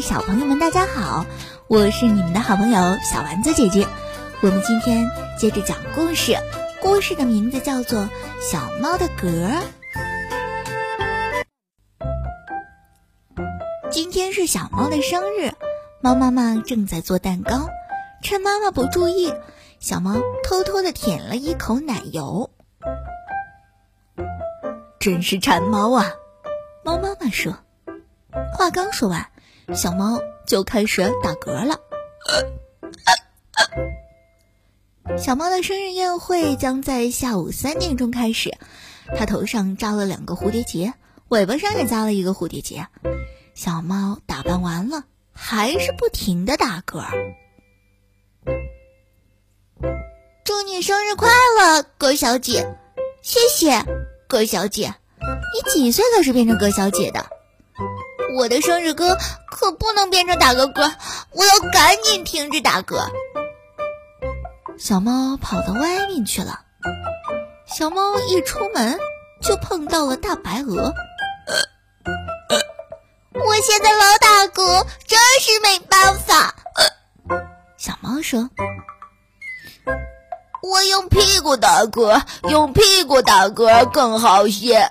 小朋友们，大家好，我是你们的好朋友小丸子姐姐。我们今天接着讲故事，故事的名字叫做《小猫的嗝》。今天是小猫的生日，猫妈妈正在做蛋糕，趁妈妈不注意，小猫偷偷的舔了一口奶油。真是馋猫啊！猫妈妈说。话刚说完，小猫就开始打嗝了。小猫的生日宴会将在下午三点钟开始，它头上扎了两个蝴蝶结，尾巴上也扎了一个蝴蝶结。小猫打扮完了，还是不停的打嗝。祝你生日快乐，葛小姐！谢谢，葛小姐。你几岁开始变成葛小姐的？我的生日歌可不能变成打嗝歌，我要赶紧停止打嗝。小猫跑到外面去了。小猫一出门就碰到了大白鹅。我现在老打嗝，真是没办法。小猫说：“我用屁股打嗝，用屁股打嗝更好些。”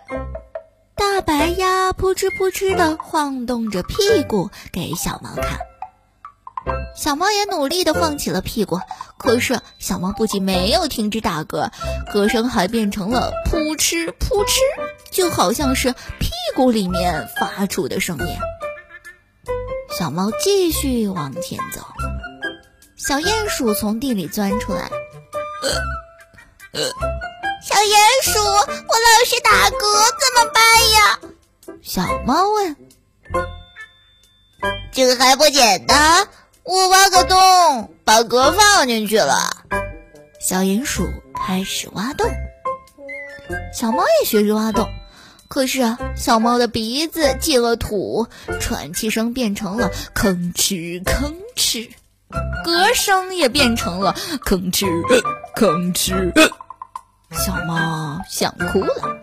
大白鸭扑哧扑哧的晃动着屁股给小猫看，小猫也努力的晃起了屁股。可是小猫不仅没有停止打嗝，歌声还变成了扑哧扑哧，就好像是屁股里面发出的声音。小猫继续往前走，小鼹鼠从地里钻出来。小鼹鼠，我老是打嗝，怎么办呀？小猫问。这个还不简单，我挖个洞，把嗝放进去了。小鼹鼠开始挖洞，小猫也学着挖洞。可是啊，小猫的鼻子进了土，喘气声变成了吭哧吭哧，嗝声也变成了吭哧吭哧。小猫想哭了。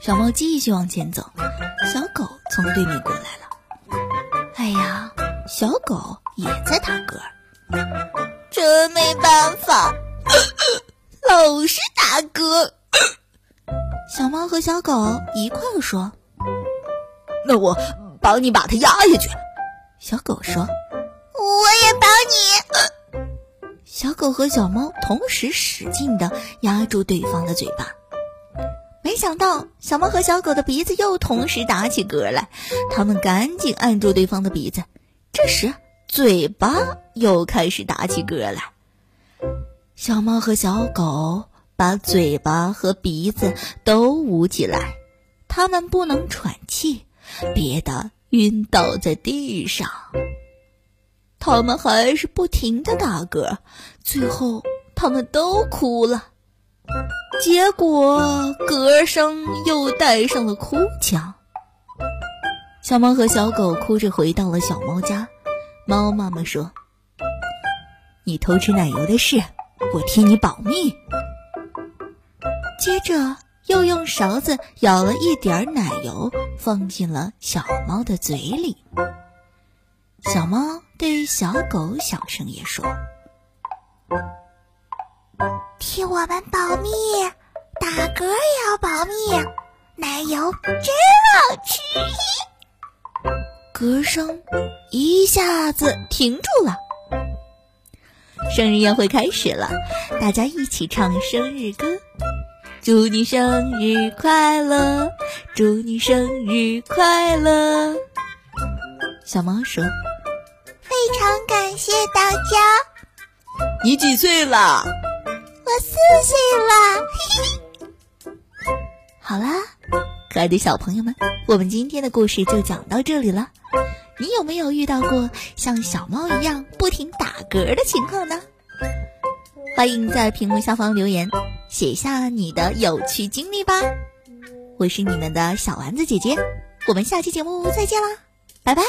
小猫继续往前走，小狗从对面过来了。哎呀，小狗也在打嗝，真没办法，老是打嗝。小猫和小狗一块儿说：“那我帮你把它压下去。”小狗说：“我也帮你。”狗和小猫同时使劲的压住对方的嘴巴，没想到小猫和小狗的鼻子又同时打起嗝来，他们赶紧按住对方的鼻子。这时，嘴巴又开始打起嗝来。小猫和小狗把嘴巴和鼻子都捂起来，它们不能喘气，憋得晕倒在地上。他们还是不停的打嗝，最后他们都哭了。结果嗝声又带上了哭腔。小猫和小狗哭着回到了小猫家。猫妈妈说：“你偷吃奶油的事，我替你保密。”接着又用勺子舀了一点奶油，放进了小猫的嘴里。小猫对小狗小声也说：“替我们保密，打嗝也要保密。奶油真好吃。”嗝声一下子停住了。生日宴会开始了，大家一起唱生日歌：“祝你生日快乐，祝你生日快乐。”小猫说。非常感谢大家。你几岁了？我四岁了。嘿嘿。好啦，可爱的小朋友们，我们今天的故事就讲到这里了。你有没有遇到过像小猫一样不停打嗝的情况呢？欢迎在屏幕下方留言，写下你的有趣经历吧。我是你们的小丸子姐姐，我们下期节目再见啦，拜拜。